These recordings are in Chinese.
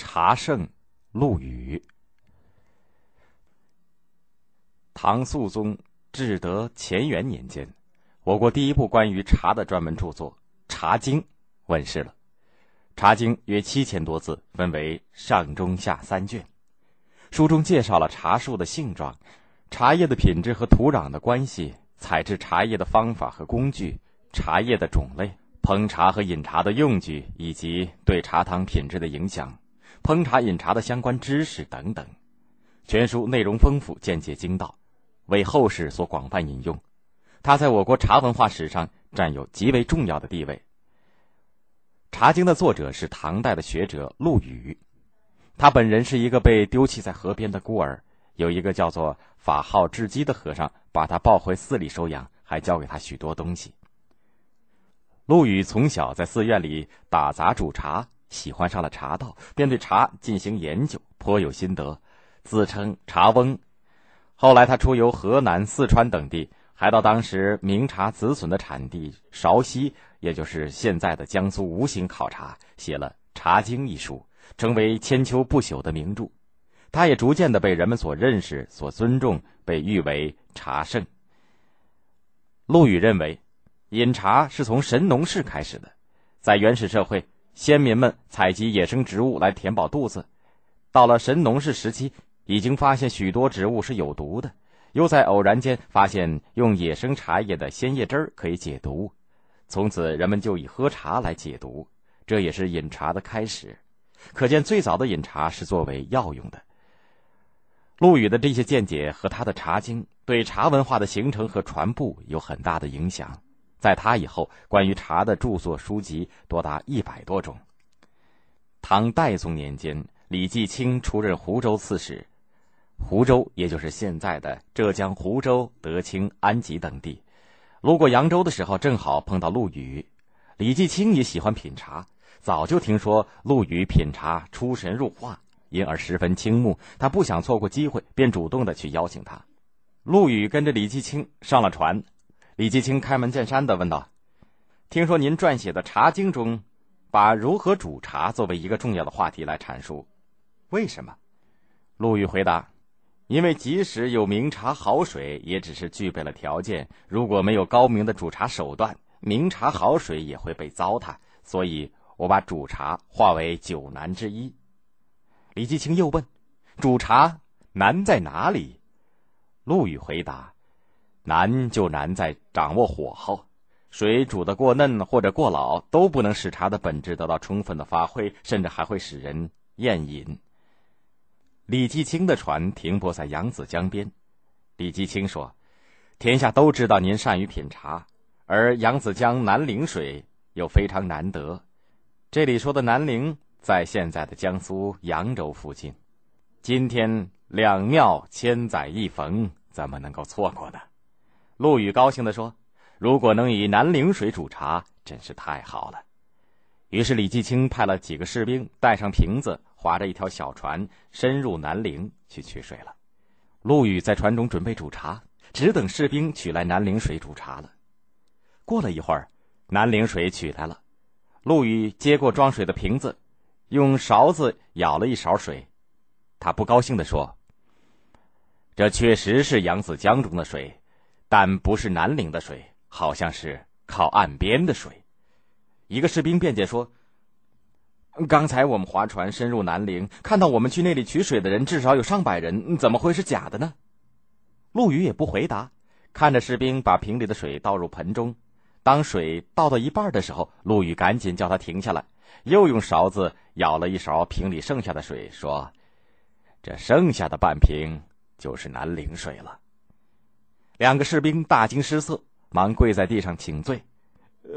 茶圣陆羽。唐肃宗至德乾元年间，我国第一部关于茶的专门著作《茶经》问世了。《茶经》约七千多字，分为上、中、下三卷。书中介绍了茶树的性状、茶叶的品质和土壤的关系、采制茶叶的方法和工具、茶叶的种类、烹茶和饮茶的用具，以及对茶汤品质的影响。烹茶饮茶的相关知识等等，全书内容丰富，见解精到，为后世所广泛引用。它在我国茶文化史上占有极为重要的地位。《茶经》的作者是唐代的学者陆羽，他本人是一个被丢弃在河边的孤儿，有一个叫做法号智基的和尚把他抱回寺里收养，还教给他许多东西。陆羽从小在寺院里打杂煮茶。喜欢上了茶道，便对茶进行研究，颇有心得，自称茶翁。后来他出游河南、四川等地，还到当时名茶紫笋的产地韶溪，也就是现在的江苏吴兴考察，写了《茶经》一书，成为千秋不朽的名著。他也逐渐的被人们所认识、所尊重，被誉为茶圣。陆羽认为，饮茶是从神农氏开始的，在原始社会。先民们采集野生植物来填饱肚子，到了神农氏时期，已经发现许多植物是有毒的，又在偶然间发现用野生茶叶的鲜叶汁儿可以解毒，从此人们就以喝茶来解毒，这也是饮茶的开始。可见最早的饮茶是作为药用的。陆羽的这些见解和他的《茶经》对茶文化的形成和传播有很大的影响。在他以后，关于茶的著作书籍多达一百多种。唐代宗年间，李继清出任湖州刺史，湖州也就是现在的浙江湖州、德清、安吉等地。路过扬州的时候，正好碰到陆羽。李继清也喜欢品茶，早就听说陆羽品茶出神入化，因而十分倾慕。他不想错过机会，便主动的去邀请他。陆羽跟着李继清上了船。李继清开门见山的问道：“听说您撰写的《茶经》中，把如何煮茶作为一个重要的话题来阐述，为什么？”陆羽回答：“因为即使有明茶好水，也只是具备了条件。如果没有高明的煮茶手段，明茶好水也会被糟蹋。所以我把煮茶划为九难之一。”李继清又问：“煮茶难在哪里？”陆羽回答。难就难在掌握火候，水煮得过嫩或者过老，都不能使茶的本质得到充分的发挥，甚至还会使人厌饮。李继清的船停泊在扬子江边，李继清说：“天下都知道您善于品茶，而扬子江南陵水又非常难得。这里说的南陵，在现在的江苏扬州附近。今天两庙千载一逢，怎么能够错过呢？”陆羽高兴地说：“如果能以南陵水煮茶，真是太好了。”于是李继清派了几个士兵，带上瓶子，划着一条小船，深入南陵去取水了。陆羽在船中准备煮茶，只等士兵取来南陵水煮茶了。过了一会儿，南陵水取来了，陆羽接过装水的瓶子，用勺子舀了一勺水，他不高兴地说：“这确实是扬子江中的水。”但不是南陵的水，好像是靠岸边的水。一个士兵辩解说：“刚才我们划船深入南陵，看到我们去那里取水的人至少有上百人，怎么会是假的呢？”陆羽也不回答，看着士兵把瓶里的水倒入盆中。当水倒到一半的时候，陆羽赶紧叫他停下来，又用勺子舀了一勺瓶里剩下的水，说：“这剩下的半瓶就是南陵水了。”两个士兵大惊失色，忙跪在地上请罪。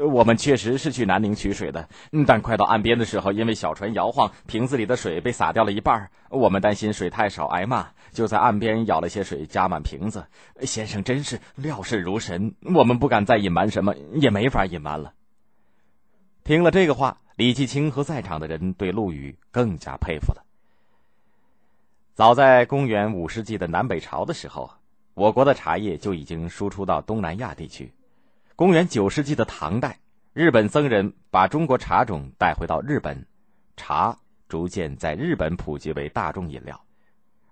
我们确实是去南宁取水的，但快到岸边的时候，因为小船摇晃，瓶子里的水被洒掉了一半。我们担心水太少挨骂，就在岸边舀了些水加满瓶子。先生真是料事如神，我们不敢再隐瞒什么，也没法隐瞒了。听了这个话，李继清和在场的人对陆羽更加佩服了。早在公元五世纪的南北朝的时候。我国的茶叶就已经输出到东南亚地区。公元九世纪的唐代，日本僧人把中国茶种带回到日本，茶逐渐在日本普及为大众饮料。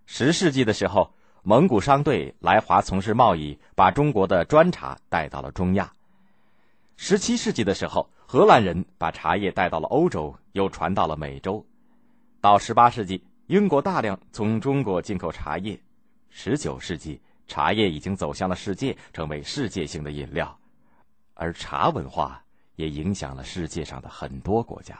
十世纪的时候，蒙古商队来华从事贸易，把中国的砖茶带到了中亚。十七世纪的时候，荷兰人把茶叶带到了欧洲，又传到了美洲。到十八世纪，英国大量从中国进口茶叶。十九世纪，茶叶已经走向了世界，成为世界性的饮料。而茶文化也影响了世界上的很多国家。